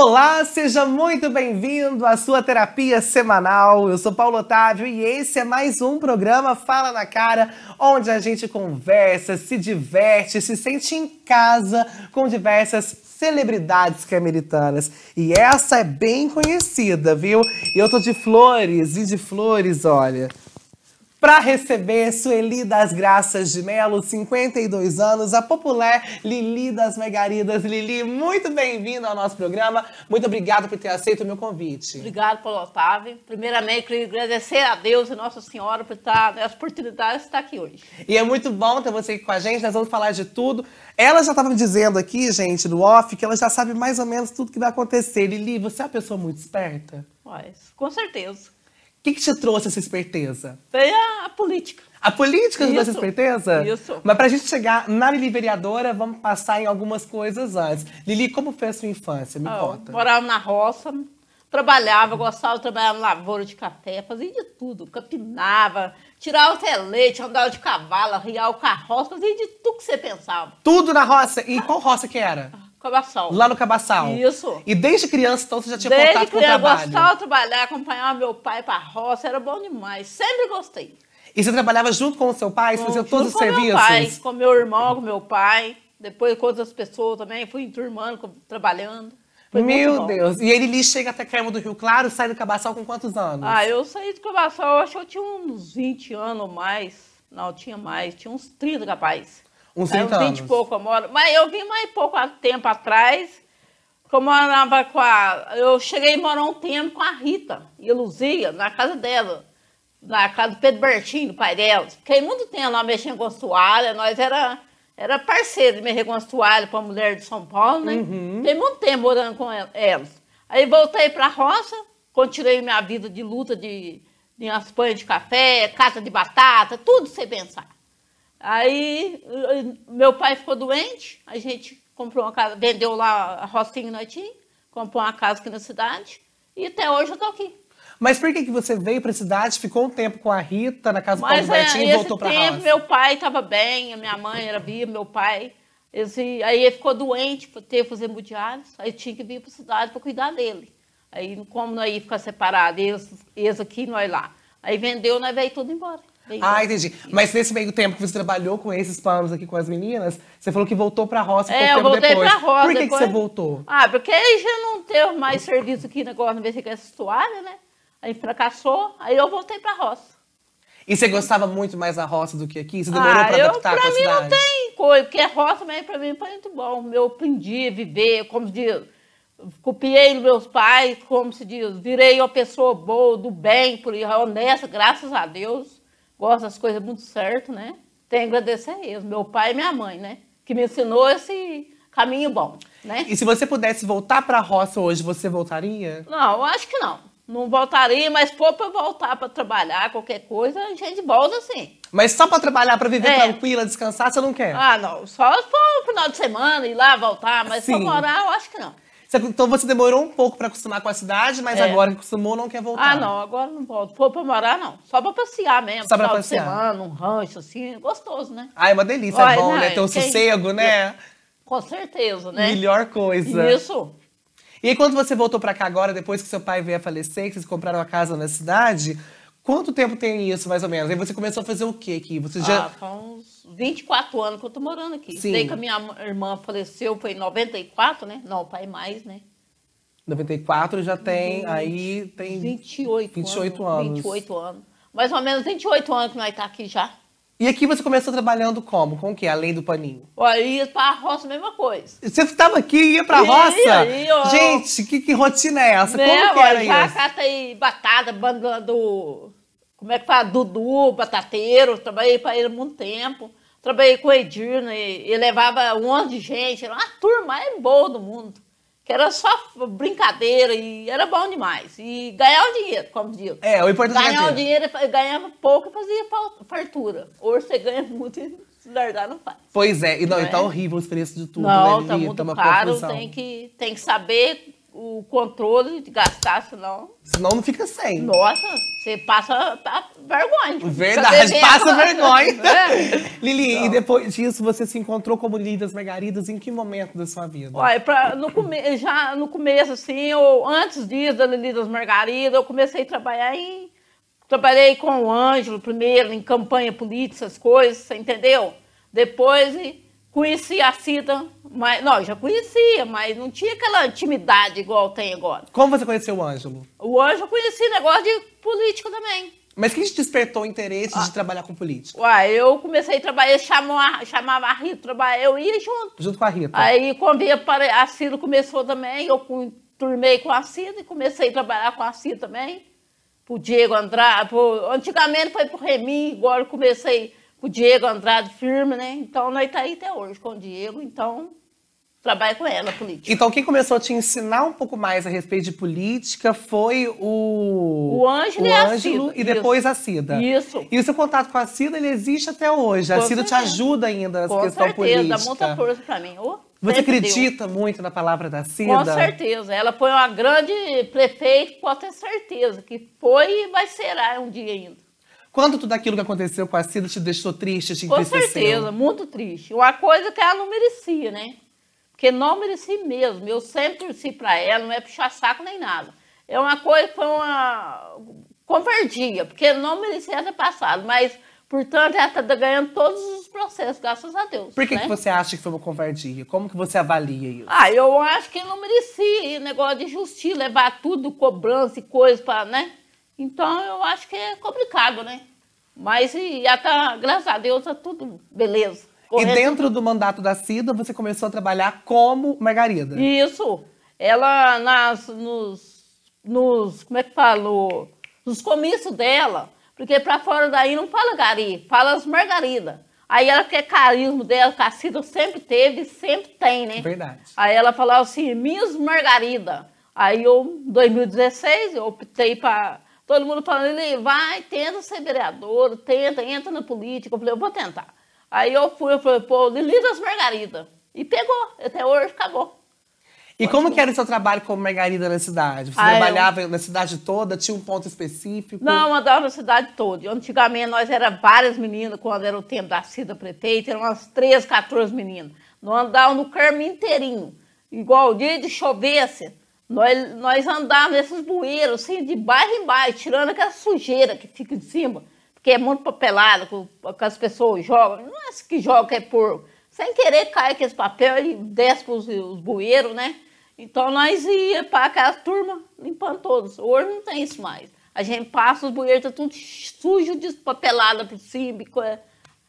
Olá, seja muito bem-vindo à sua terapia semanal. Eu sou Paulo Otávio e esse é mais um programa Fala na Cara, onde a gente conversa, se diverte, se sente em casa com diversas celebridades cameritanas. E essa é bem conhecida, viu? Eu tô de flores e de flores, olha para receber Sueli das Graças de Melo, 52 anos, a popular Lili das Megaridas. Lili, muito bem-vinda ao nosso programa. Muito obrigada por ter aceito o meu convite. Obrigada, Paulo Otávio. Primeiramente, queria agradecer a Deus e Nossa Senhora por estar nessa oportunidade de estar aqui hoje. E é muito bom ter você aqui com a gente, nós vamos falar de tudo. Ela já estava me dizendo aqui, gente, no off, que ela já sabe mais ou menos tudo que vai acontecer. Lili, você é uma pessoa muito esperta? Mas, com certeza. O que, que te trouxe essa esperteza? Foi a, a política. A política te trouxe essa esperteza? Isso. Mas pra gente chegar na Lili vereadora, vamos passar em algumas coisas antes. Lili, como foi a sua infância? Me Ah, conta. Morava na roça, trabalhava, gostava de trabalhar na lavoura de café, fazia de tudo, capinava, tirava até leite, andava de cavalo, arriava o carroça, fazia de tudo que você pensava. Tudo na roça. E qual roça que era? Cabação. Lá no Cabaçal. Isso. E desde criança, então, você já tinha Desde contato com o criança, trabalho? gostava de trabalhar, acompanhava meu pai pra roça, era bom demais. Sempre gostei. E você trabalhava junto com o seu pai? Você fazia todos os com serviços? Meu pai, com meu irmão, com meu pai. Depois com outras pessoas também. Fui enturmando, com- trabalhando. Foi Meu. Deus. E ele Lili chega até Carmo do Rio Claro, sai do Cabaçal com quantos anos? Ah, eu saí de Cabaçal, eu acho que eu tinha uns 20 anos ou mais. Não, tinha mais. Tinha uns 30 capaz. Uns Aí, 30 uns 20 anos. e pouco eu moro. Mas eu vim mais pouco tempo atrás. que Eu morava com a. Eu cheguei a morar um tempo com a Rita e a Luzia, na casa dela. Na casa do Pedro Bertinho, do pai delas. Fiquei muito tempo lá mexendo com as toalhas. Nós era, era parceiro de mexer com as toalhas para a mulher de São Paulo, né? Uhum. Fiquei muito tempo morando com el- elas. Aí voltei para a roça, continuei minha vida de luta de, de umas pães de café, cata de batata, tudo sem pensar. Aí eh, meu pai ficou doente, a gente comprou uma casa, vendeu lá a rocinha tínhamos, comprou uma casa aqui na cidade e até hoje eu tô aqui. Mas por que, que você veio pra cidade, ficou um tempo com a Rita, na casa do Paulo é, Bertinho e esse voltou tempo roça? meu pai estava bem, a minha mãe era viva, meu pai. Esse, aí ele ficou doente, teve que fazer hemodiálise, aí tinha que vir para cidade para cuidar dele. Aí como nós ia ficar separados, eles, eles aqui, nós lá. Aí vendeu, nós veio tudo embora. Ah, entendi. Mas nesse meio tempo que você trabalhou com esses planos aqui com as meninas, você falou que voltou pra roça É, pouco eu tempo voltei depois. pra roça Por que, que você voltou? Ah, porque aí já não teve mais serviço aqui negócio de mexer com essa toalha, né? Aí fracassou, aí eu voltei pra roça. E você gostava muito mais da roça do que aqui? Você demorou ah, pra eu, adaptar pra com a mim cidade? não tem coisa, porque roça também pra mim foi muito bom. Eu aprendi a viver, como se diz, copiei meus pais, como se diz, virei uma pessoa boa, do bem, por honesta, graças a Deus. Gosto das coisas muito certo, né? Tenho que agradecer a eles, meu pai e minha mãe, né? Que me ensinou esse caminho bom, né? E se você pudesse voltar pra roça hoje, você voltaria? Não, eu acho que não. Não voltaria, mas pô, pra voltar pra trabalhar, qualquer coisa, a gente volta sim. Mas só pra trabalhar, pra viver É. tranquila, descansar, você não quer? Ah, não. Só for no final de semana, ir lá, voltar, mas Sim. pra morar, eu acho que não. Então você demorou um pouco pra acostumar com a cidade, mas É. agora que acostumou, não quer voltar. Ah, não, agora não volto. For pra morar, não. Só pra passear mesmo. Só pra passear. semana, um rancho, assim, gostoso, né? Ah, é uma delícia, Ai, é bom, não, né? Ter o quem- sossego, né? Com certeza, né? Melhor coisa. Isso. E aí, quando você voltou pra cá agora, depois que seu pai veio a falecer, que vocês compraram a casa na cidade, quanto tempo tem isso, mais ou menos? Aí você começou a fazer o quê aqui? Você já... Ah, faz uns 24 anos que eu tô morando aqui. Sim. Desde que a minha irmã faleceu, foi em 94, né? Não, pai mais, né? 94 já tem, aí tem... 28, 28 anos. anos. 28 anos. Mais ou menos 28 anos que nós tá aqui já. E aqui você começou trabalhando como? Com o quê? Além do paninho? Olha, ia pra roça, mesma coisa. Você estava aqui e ia pra Ia, roça? ia, ó. Gente, que, que rotina é essa? Né, Como que era já isso? cata aí batata, banda do. Como é que fala? Dudu, batateiro. Trabalhei para ele há muito tempo. Trabalhei com o Edir, né? Ele levava um monte de gente. Era uma turma mais boa do mundo. Que era só brincadeira e era bom demais. E ganhava dinheiro, como diz. É, o importante é Ganhava dinheiro. dinheiro, ganhava pouco e fazia fa- fartura. Hoje você ganha muito e se largar não faz. Pois é, e não, Não e tá é? horrível os preços de tudo, Não, né, tá muito uma caro, confusão. tem que, tem que saber o controle de gastar, senão. Senão não fica sem. Nossa, você passa tá, vergonha. Verdade, passa vergonha. É. Lili, então. e depois disso você se encontrou como Lili das Margaridas em que momento da sua vida? Olha, pra, no come, já no começo, assim, eu, antes disso da Lili das Margaridas, eu comecei a trabalhar em. Trabalhei com o Ângelo primeiro, em campanha política, essas coisas, você entendeu? Depois Conheci a Cida, mas não, já conhecia, mas não tinha aquela intimidade igual tem agora. Como você conheceu o Ângelo? O Ângelo eu conheci negócio de política também. Mas quem te despertou o interesse ah. de trabalhar com política? Uai, eu comecei a trabalhar, chamava, chamava a Rita eu ia junto. Junto com a Rita. Aí quando ia para a Cida começou também, eu turmei com a Cida e comecei a trabalhar com a Cida também. Pro Diego Andrade, pro, antigamente foi pro Remi, agora comecei o Diego Andrade firme, né? Então nós tá aí até hoje com o Diego, então trabalho com ela, política. Então quem começou a te ensinar um pouco mais a respeito de política foi o... O Ângelo, o e, Ângelo e depois a Cida. Isso. E o seu contato com a Cida, ele existe até hoje. Com a Cida certeza. te ajuda ainda nessa com questão certeza, política. dá muita força pra mim. Oh, Você acredita deu. muito na palavra da Cida? Com certeza. Ela foi uma grande prefeita, pode ter certeza que foi e vai ser um dia ainda. Quando tudo aquilo que aconteceu com a Cida te deixou triste, te? Com certeza, muito triste. Uma coisa que ela não merecia, né? Porque não merecia mesmo. Eu sempre torci para ela, não é puxar saco nem nada. É uma coisa que foi uma converdia, porque não merecia ter passado, mas, portanto, ela está ganhando todos os processos, graças a Deus. Por que, né? que você acha que foi uma converdia? Como que você avalia isso? Ah, eu acho que não merecia, negócio de justiça, levar tudo, cobrança e coisa para, né? Então eu acho que é complicado, né? Mas já tá, graças a Deus, tá tudo beleza. Correto. E dentro do mandato da Cida, você começou a trabalhar como Margarida. Isso. Ela, nas, nos, nos, como é que falou? Nos comícios dela, porque para fora daí não fala Gari, fala as Margarida. Aí ela quer carisma dela, que a Cida sempre teve e sempre tem, né? Verdade. Aí ela falava assim, Miss Margarida. Aí eu, em 2016, eu optei para Todo mundo falando, ele vai, tenta ser vereador, tenta, entra na política. Eu falei, eu vou tentar. Aí eu fui, eu falei, pô, Lili das Margarida. E pegou, até hoje acabou. E Pode como que era o seu trabalho como Margarida na cidade? Você ah, trabalhava eu... na cidade toda? Tinha um ponto específico? Não, andava na cidade toda. Antigamente nós era várias meninas, quando era o tempo da Cida Prefeita, eram umas 13, 14 meninas. Nós andávamos no Carmo inteirinho. Igual o dia de chovesse, nós, nós andávamos nesses bueiros, assim, de baixo em baixo, tirando aquela sujeira que fica de cima, porque é muito papelado, que, que as pessoas jogam. Não é que joga, é por. Sem querer cai aqueles papel e desce para os, os bueiros, né? Então nós ia para aquela turma limpando todos. Hoje não tem isso mais. A gente passa os bueiros, tá tudo sujo, despapelado por cima.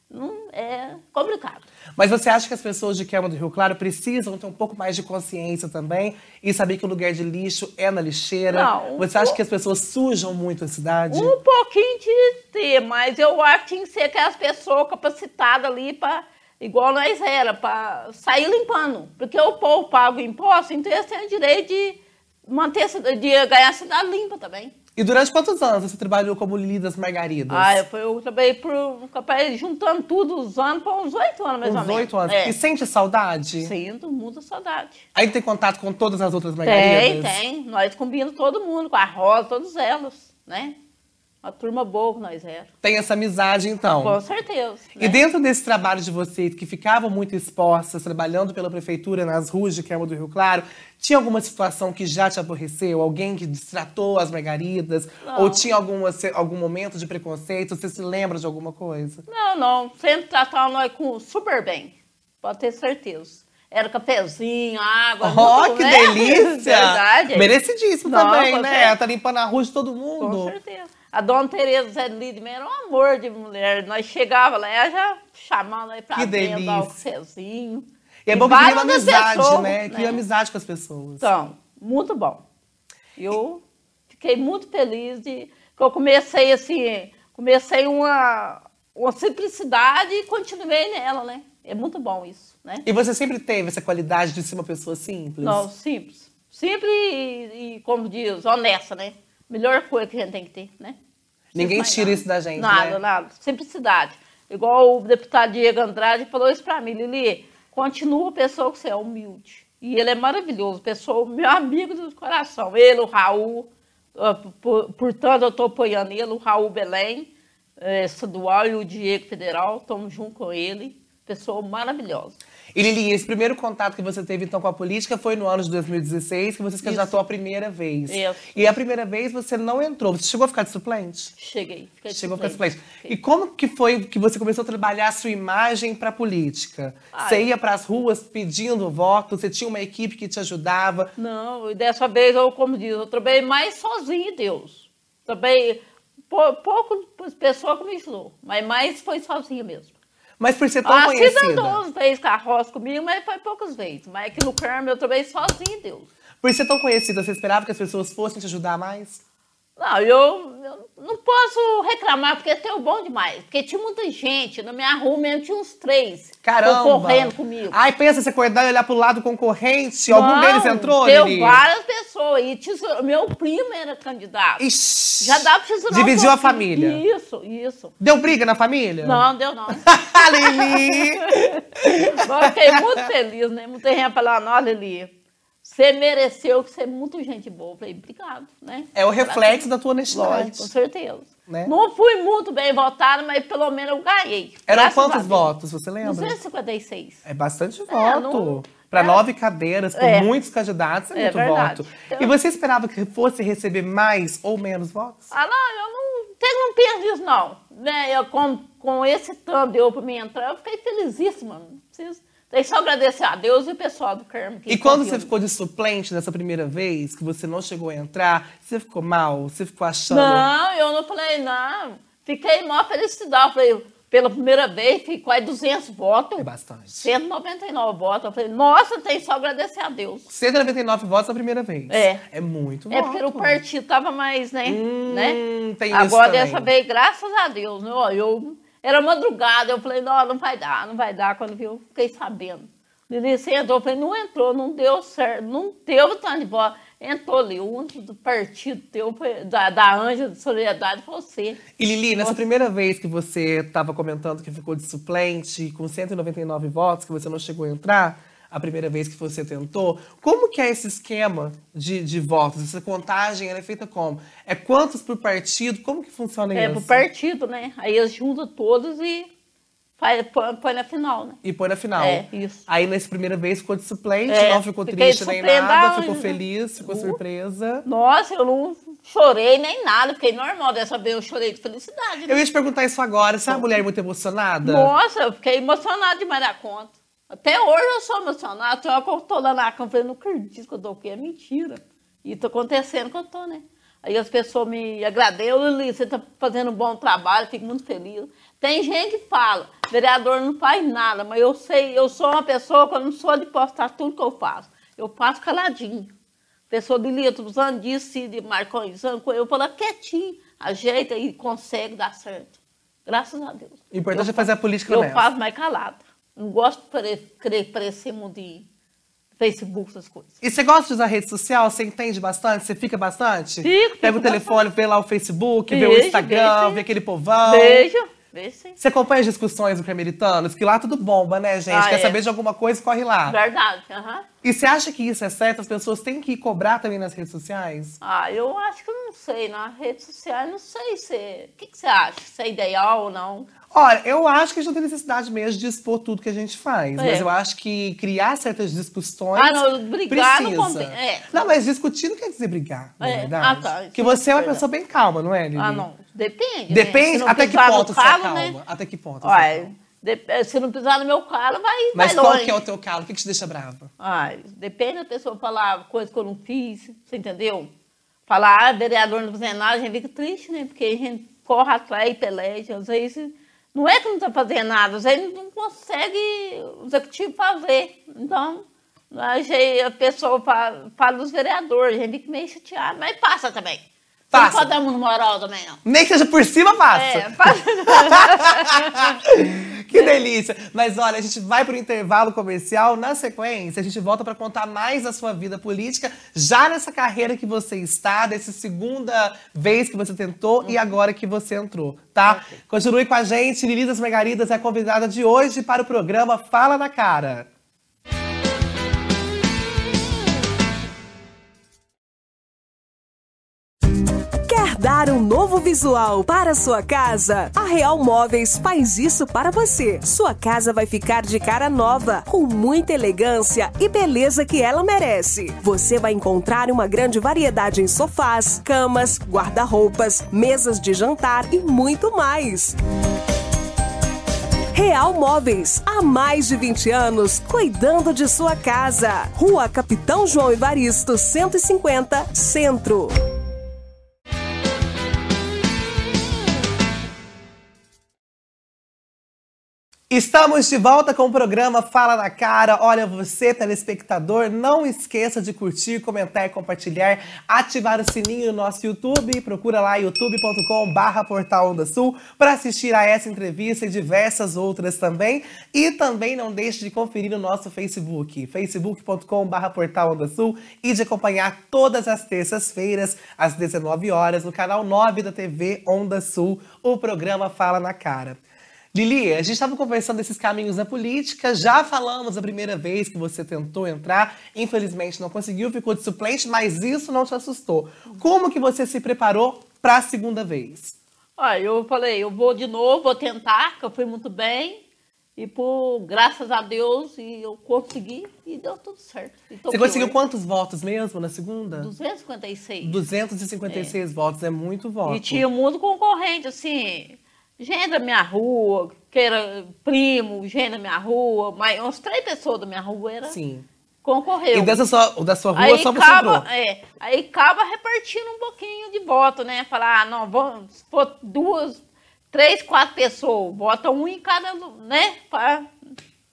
Não, é complicado. Mas você acha que as pessoas de Queima do Rio Claro precisam ter um pouco mais de consciência também e saber que o lugar de lixo é na lixeira? Não, você acha que as pessoas sujam muito a cidade? Um pouquinho de ter, mas eu acho que tinha que ser aquelas pessoas capacitadas ali para igual nós era, para sair limpando. Porque o povo paga o imposto, então eles têm o direito de manter de ganhar a cidade limpa também. E durante quantos anos você trabalhou como Lili das Margaridas? Ah, eu, eu trabalhei por, juntando tudo os anos por uns oito anos, mais uns ou menos. oito anos. É. E sente saudade? Sinto, muita saudade. Aí tem contato com todas as outras Margaridas? Tem, tem. Nós combinamos todo mundo, com a Rosa, todas elas, né? Uma turma boa que nós éramos. Tem essa amizade, então. Com certeza. Né? E dentro desse trabalho de vocês, que ficavam muito expostas, trabalhando pela prefeitura nas ruas de Querma do Rio Claro, tinha alguma situação que já te aborreceu? Alguém que destratou as margaridas? Não. Ou tinha alguma, algum momento de preconceito? Você se lembra de alguma coisa? Não, não. Sempre tratavam nós com super bem. Pode ter certeza. Era cafezinho, água. Oh, muito, que né? delícia! Verdade. Merecidíssimo não, também, né? Ela tá limpando a rua de todo mundo. Com certeza. A dona Tereza Zé Lidman era um amor de mulher. Nós chegava lá, ela já chamava nós pra que dentro, dar o cafezinho. E é bom que cria uma amizade, pessoas, né? Cria né? amizade com as pessoas. Então, muito bom. Eu fiquei muito feliz de que eu comecei assim, comecei uma, uma simplicidade e continuei nela, né? É muito bom isso, né? E você sempre teve essa qualidade de ser uma pessoa simples? Não, simples. Simples e, e como diz, honesta, né? Melhor coisa que a gente tem que ter, né? Ninguém tira isso da gente, Nada, né? nada. Simplicidade. Igual o deputado Diego Andrade falou isso pra mim, Lili, continua a pessoa que você é humilde. E ele é maravilhoso, pessoa, meu amigo do coração. Ele, o Raul, portanto, eu estou apoiando ele, o Raul Belém, é, estadual, e o Diego Federal, estamos junto com ele. Pessoa maravilhosa. E Lili, esse primeiro contato que você teve então com a política foi no ano de 2016, que você se candidatou a primeira vez. Isso. E a primeira vez você não entrou. Você chegou a ficar de suplente? Cheguei. Fiquei chegou a ficar de suplente. Fiquei. E como que foi que você começou a trabalhar a sua imagem para a política? Ai. Você ia para as ruas pedindo voto? Você tinha uma equipe que te ajudava? Não, dessa vez, eu, como diz, eu trabalhei mais sozinho, Deus. Trabalhei pouco pessoa que me ajudou, mas mais foi sozinha mesmo. Mas por ser tão ah, conhecida. Cida duas vezes carroça comigo, mas foi poucas vezes. Mas aqui no Carmo eu trabalhei sozinho, Deus. Por ser tão conhecida, você esperava que as pessoas fossem te ajudar mais? Não, eu, eu, não posso reclamar, porque tem bom demais. Porque tinha muita gente, na minha rua mesmo tinha uns três Caramba. concorrendo comigo. Ai, pensa, você acordar e olhar pro lado concorrente, não, algum deles entrou, Deu várias pessoas. E tinha, meu primo era candidato. Ixi, Já dá pra você Dividiu a família. Isso, isso. Deu briga na família? Não, deu não. Lili! fiquei muito feliz, né? Muita gente falando, olha, Lili você mereceu ser muito gente boa. Eu falei, obrigado, né? É o reflexo da tua honestidade. Lógico, com certeza. Né? Não fui muito bem votada, mas pelo menos eu ganhei. Eram quantos votos, você lembra? 256. É bastante é, voto. Para é. nove cadeiras, com é. muitos candidatos, é, é muito voto. Então... E você esperava que fosse receber mais ou menos votos? Ah, não, eu não, eu não penso nisso, não. Né? Eu, com, com esse tanto deu para mim entrar, eu fiquei felizíssima. Não preciso tem só agradecer a Deus e o pessoal do Carmo. E quando você ficou de suplente nessa primeira vez, que você não chegou a entrar, você ficou mal? Você ficou achando... Não, eu não falei, não. Fiquei maior felicidade. Falei, pela primeira vez, fiquei quase 200 votos. É bastante. 199 votos. Eu falei, nossa, tem só agradecer a Deus. 199 votos na primeira vez. É. É muito É porque o partido tava mais, né? Hum, né? Tem Agora, isso dessa vez, graças a Deus, né? eu era madrugada, eu falei, não, não vai dar, não vai dar. Quando viu, fiquei sabendo. Lili, você entrou? Eu falei, não entrou, não deu certo, não teve tanto de bola. Entrou ali, o único do partido teu, da, da Anja de Solidariedade, foi você. E Lili, nessa primeira vez que você estava comentando que ficou de suplente, com 199 votos, que você não chegou a entrar, a primeira vez que você tentou. Como que é esse esquema de, de votos? Essa contagem é feita como? É quantos por partido? Como que funciona é, isso? É por partido, né? Aí eles juntam todos e faz, põe, põe, na final, né? E põe na final. É, isso. Aí nessa primeira vez ficou de suplente, é, não ficou triste nem nada, ficou feliz, ficou uh, surpresa. Nossa, eu não chorei nem nada, fiquei normal. Dessa vez eu chorei de felicidade. Né? Eu ia te perguntar isso agora. Você é uma mulher muito emocionada? Nossa, eu fiquei emocionada demais da conta. Até hoje eu sou emocionada. Hora que eu tô lá na cama, eu falei, não acredito que eu tô aqui, é mentira. E tá acontecendo que eu tô, né? Aí as pessoas me agradecem, Lili, você tá fazendo um bom trabalho, fico muito feliz. Tem gente que fala, vereador não faz nada, mas eu sei, eu sou uma pessoa que eu não sou de postar tudo que eu faço. Eu faço caladinho. Pessoa Lili, eu tô precisando disso, de Marcões, eu falo quietinho, ajeita e consegue dar certo. Graças a Deus. O importante eu, é fazer a política Eu mesmo. faço mais calada. Não gosto de querer parecer de Facebook, essas coisas. E você gosta de usar rede social? Você entende bastante? Você fica bastante? Fico. Pega o telefone, vê lá o Facebook, vê o Instagram, vê aquele povão. Beijo. Sim. Você acompanha as discussões do Cremeritanos? Que lá tudo bomba, né, gente? Ah, Quer é. saber de alguma coisa, corre lá. Verdade, uhum. E você acha que isso é certo? As pessoas têm que cobrar também nas redes sociais? Ah, eu acho que não sei. Na rede social, não sei se... O que, que você acha? Se é ideal ou não? Olha, eu acho que a gente não tem necessidade mesmo de expor tudo que a gente faz. É. Mas eu acho que criar certas discussões. Ah, não, brigar precisa. não é. Não, mas discutir não quer dizer brigar, na é. verdade. Ah, tá. Porque você é uma pessoa bem calma, não é, Lili? Ah, não. Depende. Depende? Né? Até que ponto você é calma? Né? Até que ponto? Olha, de... se não pisar no meu calo, vai. Mas vai qual longe. que é o teu calo? O que, que te deixa brava? Ai, depende da pessoa falar coisa que eu não fiz, você entendeu? Falar, ah, vereador não fazendo nada, a gente fica triste, né? Porque a gente corre atrás e peleja. Às vezes não é que não está fazendo nada, às vezes não consegue o executivo fazer. Então, a pessoa fala, fala dos vereadores, a gente fica meio chateado, mas passa também. Passa. Não pode dar muito moral também, não. Nem que seja por cima, passa. É, passa. que delícia. Mas olha, a gente vai para o intervalo comercial. Na sequência, a gente volta para contar mais da sua vida política, já nessa carreira que você está, dessa segunda vez que você tentou uhum. e agora que você entrou, tá? Okay. Continue com a gente. Lili das Margaridas é a convidada de hoje para o programa Fala na Cara. Dar um novo visual para sua casa? A Real Móveis faz isso para você. Sua casa vai ficar de cara nova, com muita elegância e beleza que ela merece. Você vai encontrar uma grande variedade em sofás, camas, guarda-roupas, mesas de jantar e muito mais. Real Móveis, há mais de 20 anos, cuidando de sua casa. Rua Capitão João Evaristo, 150, Centro. Estamos de volta com o programa Fala na Cara. Olha, você, telespectador, não esqueça de curtir, comentar e compartilhar, ativar o sininho no nosso YouTube. Procura lá youtube.com/barra Portal Onda Sul para assistir a essa entrevista e diversas outras também. E também não deixe de conferir o nosso Facebook, facebook.com/barra Portal Onda Sul e de acompanhar todas as terças-feiras, às 19 horas, no canal 9 da TV Onda Sul, o programa Fala na Cara. Lili, a gente estava conversando desses caminhos na política, já falamos a primeira vez que você tentou entrar, infelizmente não conseguiu, ficou de suplente, mas isso não te assustou. Como que você se preparou para a segunda vez? Olha, eu falei, eu vou de novo, vou tentar, que eu fui muito bem, e por graças a Deus e eu consegui e deu tudo certo. Você conseguiu quantos votos mesmo na segunda? 256. 256 é. votos, é muito voto. E tinha muito concorrente, assim gente da minha rua, que era primo, gente da minha rua, mas umas três pessoas da minha rua era. Sim. Concorreu. E dessa sua, da sua rua aí só você acaba, é, Aí acaba repartindo um pouquinho de voto, né? Falar, ah, não, vamos, se for duas, três, quatro pessoas, vota um em cada, né? Para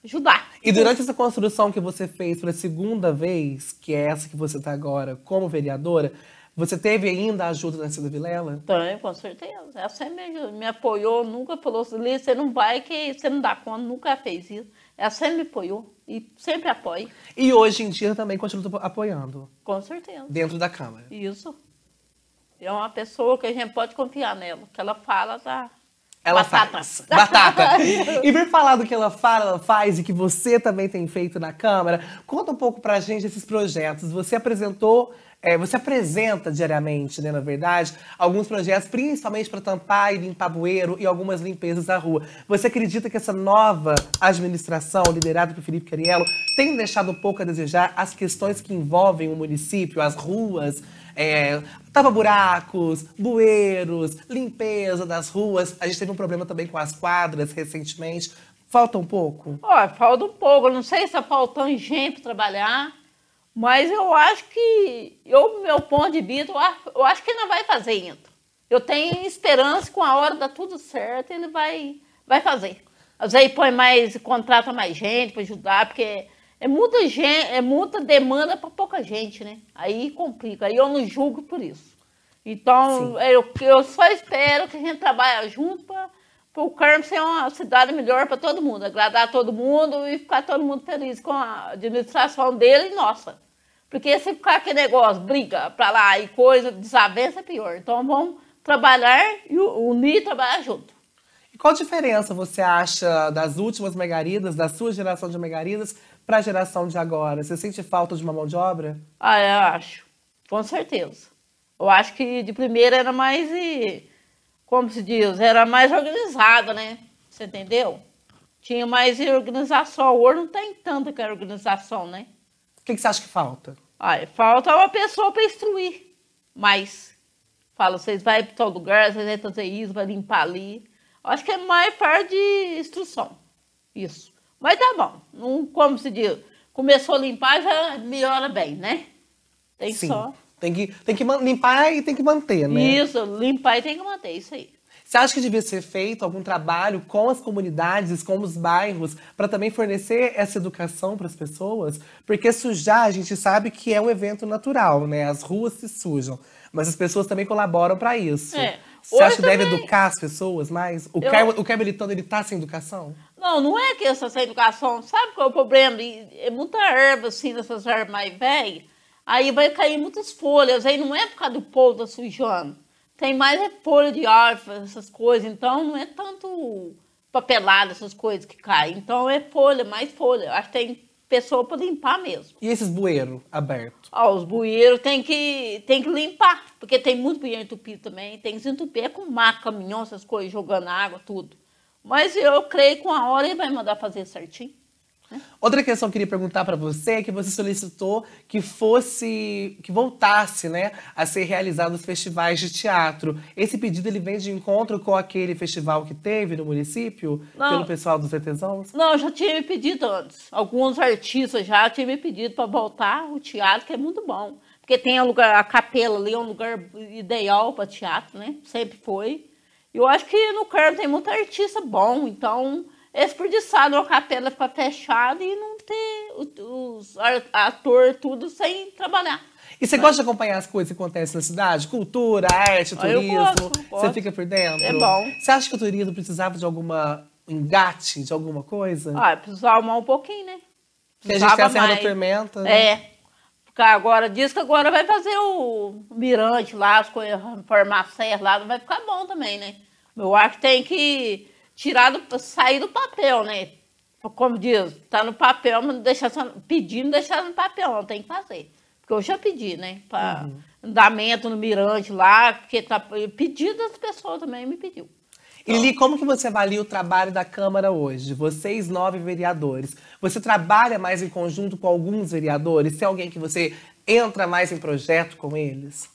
ajudar. E durante essa construção que você fez para a segunda vez, que é essa que você está agora como vereadora, você teve ainda a ajuda da Cida Vilela? Tenho, com certeza. Ela sempre me, me apoiou, nunca falou assim, você não vai que você não dá conta, nunca fez isso. Ela sempre me apoiou e sempre apoia. E hoje em dia também continua apoiando? Com certeza. Dentro da Câmara? Isso. É uma pessoa que a gente pode confiar nela, que ela fala, tá... Ela Batata. faz. Batata. e vir falar do que ela fala, ela faz e que você também tem feito na Câmara, conta um pouco pra gente esses projetos. Você apresentou é, você apresenta diariamente, né, na verdade, alguns projetos, principalmente para tampar e limpar bueiro e algumas limpezas da rua. Você acredita que essa nova administração, liderada por Felipe Cariello, tem deixado um pouco a desejar as questões que envolvem o município, as ruas, é, tapa-buracos, bueiros, limpeza das ruas? A gente teve um problema também com as quadras recentemente. Falta um pouco? Ó, falta um pouco. não sei se está faltando gente para trabalhar. Mas eu acho que, eu, meu ponto de vista, eu acho, que não vai fazer ainda. Eu tenho esperança que com a hora dá tudo certo, ele vai, vai fazer. Às vezes põe mais, contrata mais gente para ajudar, porque é muita gente, é muita demanda para pouca gente, né? Aí complica. Aí eu não julgo por isso. Então, eu, eu só espero que a gente trabalhe junto para o Carmo ser uma cidade melhor para todo mundo, agradar todo mundo e ficar todo mundo feliz com a administração dele e nossa. Porque se ficar aquele negócio, briga pra lá e coisa, desavença é pior. Então vamos trabalhar e unir e trabalhar junto. E qual diferença você acha das últimas megaridas, da sua geração de megaridas, para a geração de agora? Você sente falta de uma mão de obra? Ah, eu acho. Com certeza. Eu acho que de primeira era mais, como se diz, era mais organizada, né? Você entendeu? Tinha mais organização. Hoje não tem tanta organização, né? que, que você acha que falta? Ah, falta uma pessoa para instruir mais. Fala, vocês vão para tal lugar, vocês vão fazer isso, vai limpar ali. Acho que é mais parte de instrução. Isso. Mas tá bom. Não, como se diz, começou a limpar, já melhora bem, né? Tem Sim. só. Tem que, tem que limpar e tem que manter, né? Isso, limpar e tem que manter, isso aí. Você acha que devia ser feito algum trabalho com as comunidades, com os bairros, para também fornecer essa educação para as pessoas? Porque sujar, a gente sabe que é um evento natural, né? As ruas se sujam, mas as pessoas também colaboram para isso. É. Você acha que deve educar as pessoas mais? O, Eu... O Caio Militando, ele tá sem educação? Não, não é que essa educação. Sabe qual é o problema? É muita erva, assim, dessas ervas mais velhas. Aí vai cair muitas folhas. Aí não é por causa do povo tá sujando tem mais é folha de árvore, essas coisas. Então não é tanto papelada, essas coisas que caem. Então é folha, mais folha. Acho que tem pessoa para limpar mesmo. E esses bueiros abertos? Ó, os bueiros tem que, tem que limpar, porque tem muito bueiro entupido também. Tem que se entupir é com maca, caminhão, essas coisas, jogando água, tudo. Mas eu creio que com a hora ele vai mandar fazer certinho. Outra questão que eu queria perguntar para você é que você solicitou que fosse, que voltasse, né, a ser realizados festivais de teatro. Esse pedido ele vem de encontro com aquele festival que teve no município Não. pelo pessoal dos ETZãos? Não, eu já tinha me pedido antes. Alguns artistas já tinham me pedido para voltar o teatro, que é muito bom. Porque tem a, lugar, a capela ali, é um lugar ideal para teatro, né? Sempre foi. Eu acho que no Carmo tem muito artista bom, então é desperdiçado a capela ficar fechada e não ter os ator tudo sem trabalhar. E você gosta de acompanhar as coisas que acontecem na cidade? Cultura, arte, Ah, eu turismo? gosto, Você gosto. fica por dentro? É bom. Você acha que o turismo precisava de alguma engate, de alguma coisa? Ah, precisa arrumar um pouquinho, né? Porque a gente tem a Precisava Serra da mais. Tormenta. né? Porque agora, diz que agora vai fazer o mirante lá, as coisas, serra lá, vai ficar bom também, né? Eu acho que tem que tirar do, sair do papel, né? Como diz, tá no papel, mas não deixar só, pedir, não deixar no papel, não, tem que fazer. Porque eu já pedi, né? Para Uhum. andamento no mirante lá, porque tá, pedido das pessoas também me pediu. E Lili, como que você avalia o trabalho da Câmara hoje? Vocês, nove vereadores. Você trabalha mais em conjunto com alguns vereadores? Tem alguém que você entra mais em projeto com eles?